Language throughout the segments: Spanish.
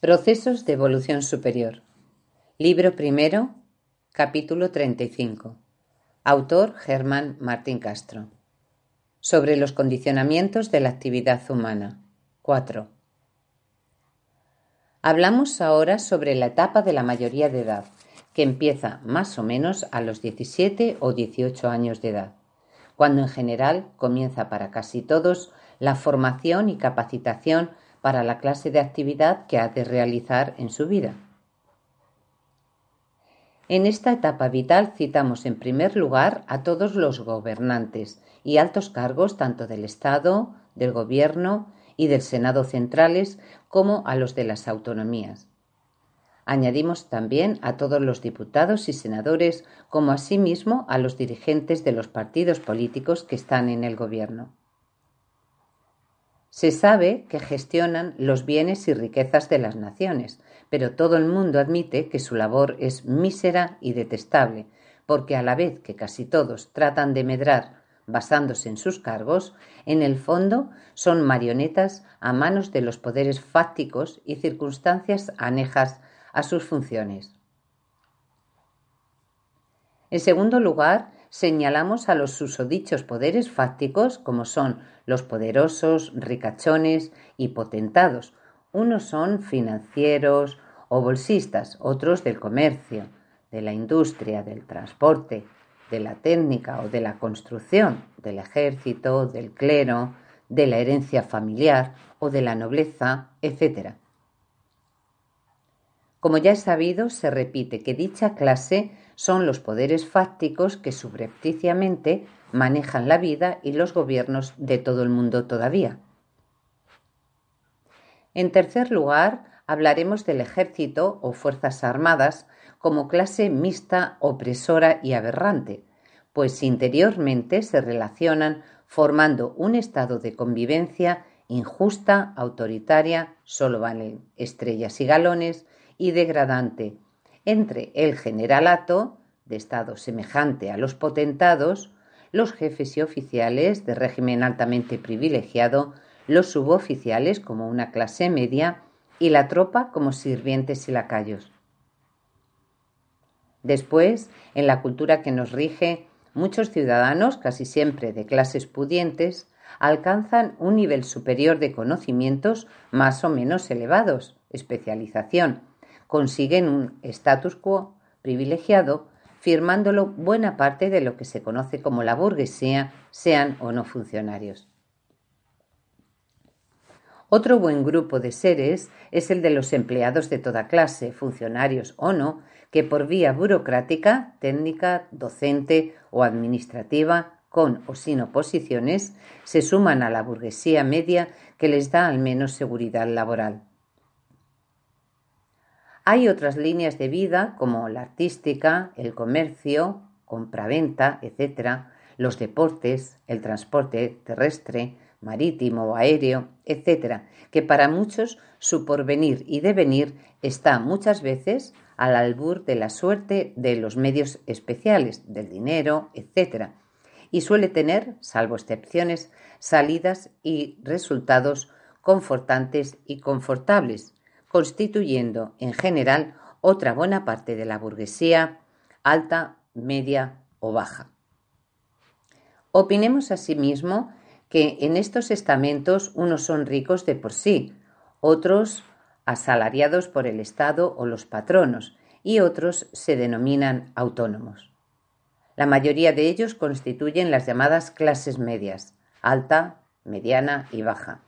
Procesos de evolución superior. Libro primero, capítulo 35. Autor Germán Martín Castro. Sobre los condicionamientos de la actividad humana. 4. Hablamos ahora sobre la etapa de la mayoría de edad, que empieza más o menos a los 17 o 18 años de edad, cuando en general comienza para casi todos la formación y capacitación para la clase de actividad que ha de realizar en su vida. En esta etapa vital citamos en primer lugar a todos los gobernantes y altos cargos tanto del Estado, del Gobierno y del Senado centrales como a los de las autonomías. Añadimos también a todos los diputados y senadores como asimismo a los dirigentes de los partidos políticos que están en el Gobierno. Se sabe que gestionan los bienes y riquezas de las naciones, pero todo el mundo admite que su labor es mísera y detestable, porque a la vez que casi todos tratan de medrar basándose en sus cargos, en el fondo son marionetas a manos de los poderes fácticos y circunstancias anejas a sus funciones. En segundo lugar, señalamos a los susodichos poderes fácticos como son los poderosos, ricachones y potentados. Unos son financieros o bolsistas, otros del comercio, de la industria, del transporte, de la técnica o de la construcción, del ejército, del clero, de la herencia familiar o de la nobleza, etc. Como ya es sabido, se repite que dicha clase son los poderes fácticos que subrepticiamente manejan la vida y los gobiernos de todo el mundo todavía. En tercer lugar, hablaremos del ejército o fuerzas armadas como clase mixta, opresora y aberrante, pues interiormente se relacionan formando un estado de convivencia injusta, autoritaria, solo valen estrellas y galones, y degradante, entre el generalato, de estado semejante a los potentados, los jefes y oficiales de régimen altamente privilegiado, los suboficiales como una clase media y la tropa como sirvientes y lacayos. Después, en la cultura que nos rige, muchos ciudadanos, casi siempre de clases pudientes, alcanzan un nivel superior de conocimientos más o menos elevados, especialización, consiguen un status quo privilegiado, firmándolo buena parte de lo que se conoce como la burguesía, sean o no funcionarios. Otro buen grupo de seres es el de los empleados de toda clase, funcionarios o no, que por vía burocrática, técnica, docente o administrativa, con o sin oposiciones, se suman a la burguesía media que les da al menos seguridad laboral. Hay otras líneas de vida como la artística, el comercio, compraventa, etc., los deportes, el transporte terrestre, marítimo o aéreo, etc., que para muchos su porvenir y devenir está muchas veces al albur de la suerte de los medios especiales, del dinero, etc., y suele tener, salvo excepciones, salidas y resultados confortantes y confortables, constituyendo en general otra buena parte de la burguesía alta, media o baja. Opinemos asimismo que en estos estamentos unos son ricos de por sí, otros asalariados por el Estado o los patronos, y otros se denominan autónomos. La mayoría de ellos constituyen las llamadas clases medias, alta, mediana y baja,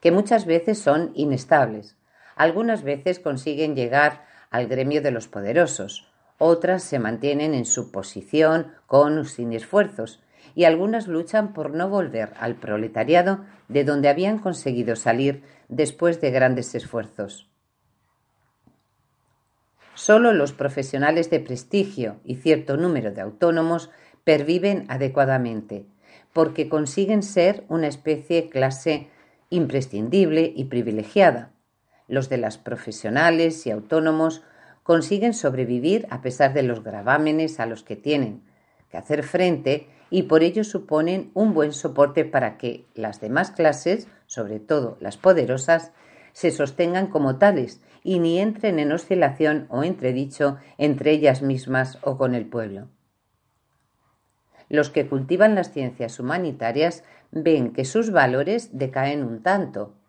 que muchas veces son inestables, algunas veces consiguen llegar al gremio de los poderosos, otras se mantienen en su posición con o sin esfuerzos, y algunas luchan por no volver al proletariado de donde habían conseguido salir después de grandes esfuerzos. Solo los profesionales de prestigio y cierto número de autónomos perviven adecuadamente, porque consiguen ser una especie clase imprescindible y privilegiada. Los de las profesionales y autónomos consiguen sobrevivir a pesar de los gravámenes a los que tienen que hacer frente y por ello suponen un buen soporte para que las demás clases, sobre todo las poderosas, se sostengan como tales y ni entren en oscilación o entredicho entre ellas mismas o con el pueblo. Los que cultivan las ciencias humanitarias ven que sus valores decaen un tanto,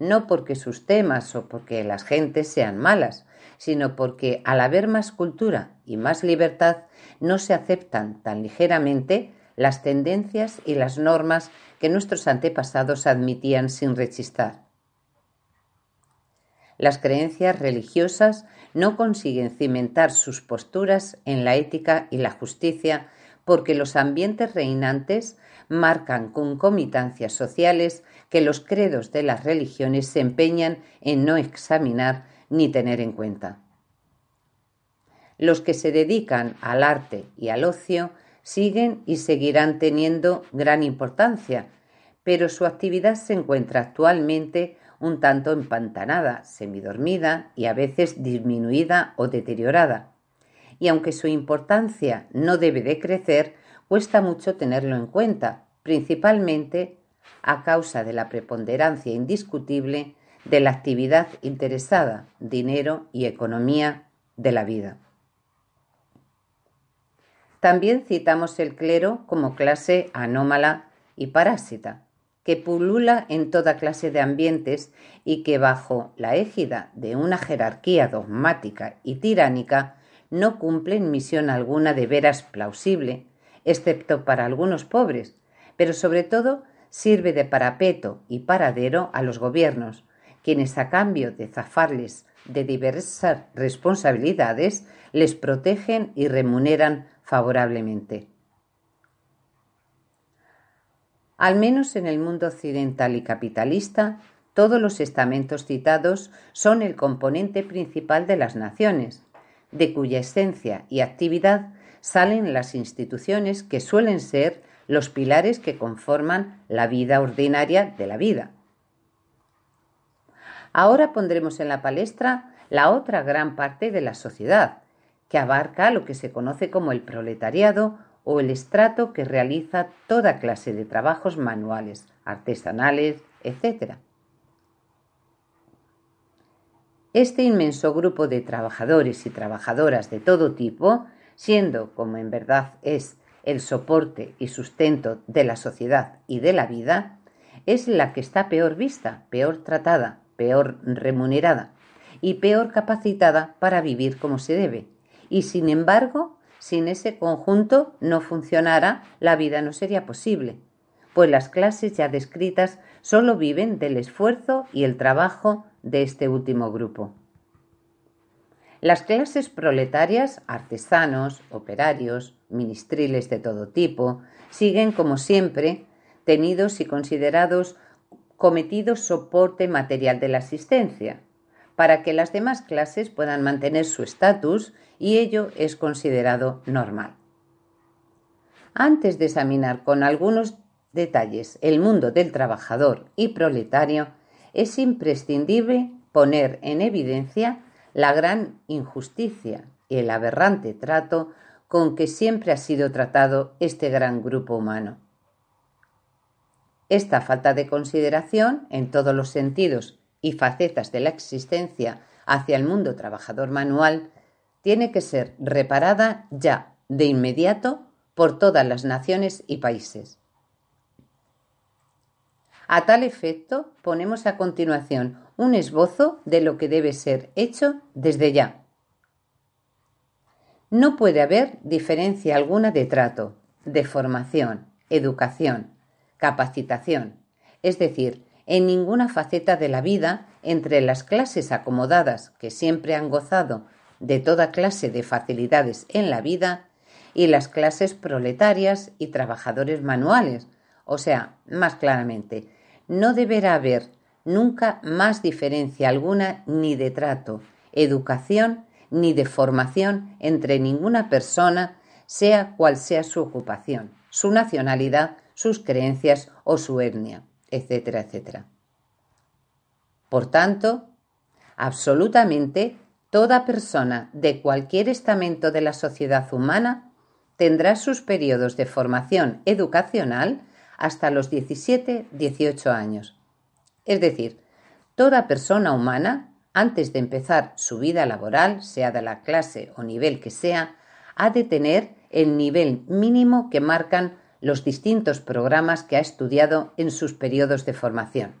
no porque sus temas o porque las gentes sean malas, sino porque al haber más cultura y más libertad no se aceptan tan ligeramente las tendencias y las normas que nuestros antepasados admitían sin rechistar. Las creencias religiosas no consiguen cimentar sus posturas en la ética y la justicia porque los ambientes reinantes marcan concomitancias sociales que los credos de las religiones se empeñan en no examinar ni tener en cuenta. Los que se dedican al arte y al ocio siguen y seguirán teniendo gran importancia, pero su actividad se encuentra actualmente un tanto empantanada, semidormida y a veces disminuida o deteriorada. Y aunque su importancia no debe de crecer, cuesta mucho tenerlo en cuenta, principalmente a causa de la preponderancia indiscutible de la actividad interesada, dinero y economía de la vida. También citamos el clero como clase anómala y parásita, que pulula en toda clase de ambientes y que bajo la égida de una jerarquía dogmática y tiránica no cumplen misión alguna de veras plausible, excepto para algunos pobres, pero sobre todo sirve de parapeto y paradero a los gobiernos, quienes a cambio de zafarles de diversas responsabilidades les protegen y remuneran favorablemente. Al menos en el mundo occidental y capitalista, todos los estamentos citados son el componente principal de las naciones, de cuya esencia y actividad salen las instituciones que suelen ser los pilares que conforman la vida ordinaria de la vida. Ahora pondremos en la palestra la otra gran parte de la sociedad, que abarca lo que se conoce como el proletariado o el estrato que realiza toda clase de trabajos manuales, artesanales, etc. Este inmenso grupo de trabajadores y trabajadoras de todo tipo, siendo, como en verdad es, el soporte y sustento de la sociedad y de la vida, es la que está peor vista, peor tratada, peor remunerada y peor capacitada para vivir como se debe. Y sin embargo, sin ese conjunto no funcionara, la vida no sería posible, pues las clases ya descritas solo viven del esfuerzo y el trabajo de este último grupo. Las clases proletarias, artesanos, operarios, ministriles de todo tipo, siguen como siempre tenidos y considerados cometido soporte material de la asistencia, para que las demás clases puedan mantener su estatus y ello es considerado normal. Antes de examinar con algunos detalles el mundo del trabajador y proletario, es imprescindible poner en evidencia la gran injusticia y el aberrante trato con que siempre ha sido tratado este gran grupo humano. Esta falta de consideración en todos los sentidos y facetas de la existencia hacia el mundo trabajador manual tiene que ser reparada ya, de inmediato, por todas las naciones y países. A tal efecto, ponemos a continuación un esbozo de lo que debe ser hecho desde ya. No puede haber diferencia alguna de trato, de formación, educación, capacitación, es decir, en ninguna faceta de la vida entre las clases acomodadas que siempre han gozado de toda clase de facilidades en la vida y las clases proletarias y trabajadores manuales, o sea, más claramente, no deberá haber nunca más diferencia alguna ni de trato, educación, ni de formación entre ninguna persona, sea cual sea su ocupación, su nacionalidad, sus creencias o su etnia, etcétera, etcétera. Por tanto, absolutamente toda persona de cualquier estamento de la sociedad humana tendrá sus periodos de formación educacional hasta los 17-18 años. Es decir, toda persona humana, antes de empezar su vida laboral, sea de la clase o nivel que sea, ha de tener el nivel mínimo que marcan los distintos programas que ha estudiado en sus periodos de formación.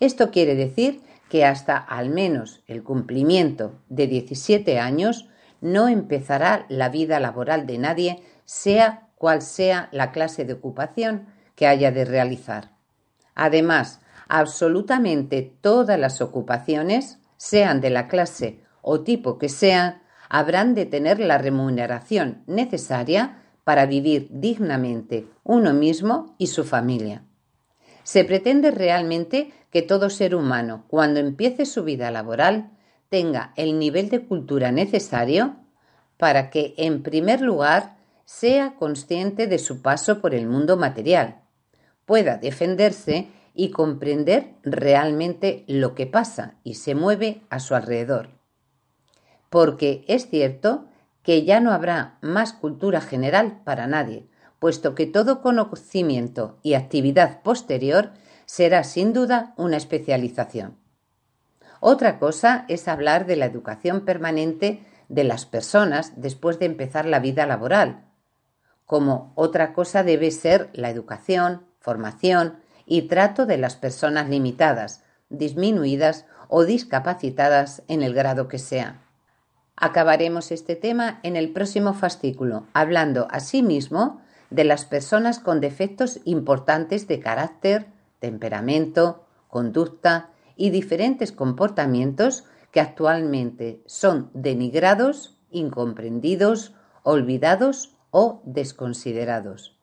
Esto quiere decir que hasta al menos el cumplimiento de 17 años no empezará la vida laboral de nadie, sea cual sea la clase de ocupación que haya de realizar. Además, absolutamente todas las ocupaciones, sean de la clase o tipo que sean, habrán de tener la remuneración necesaria para vivir dignamente uno mismo y su familia. Se pretende realmente que todo ser humano, cuando empiece su vida laboral, tenga el nivel de cultura necesario para que, en primer lugar, sea consciente de su paso por el mundo material, pueda defenderse y comprender realmente lo que pasa y se mueve a su alrededor. Porque es cierto que ya no habrá más cultura general para nadie, puesto que todo conocimiento y actividad posterior será sin duda una especialización. Otra cosa es hablar de la educación permanente de las personas después de empezar la vida laboral, como otra cosa debe ser la educación, formación y trato de las personas limitadas, disminuidas o discapacitadas en el grado que sea. Acabaremos este tema en el próximo fascículo, hablando asimismo de las personas con defectos importantes de carácter, temperamento, conducta y diferentes comportamientos que actualmente son denigrados, incomprendidos, olvidados o desconsiderados.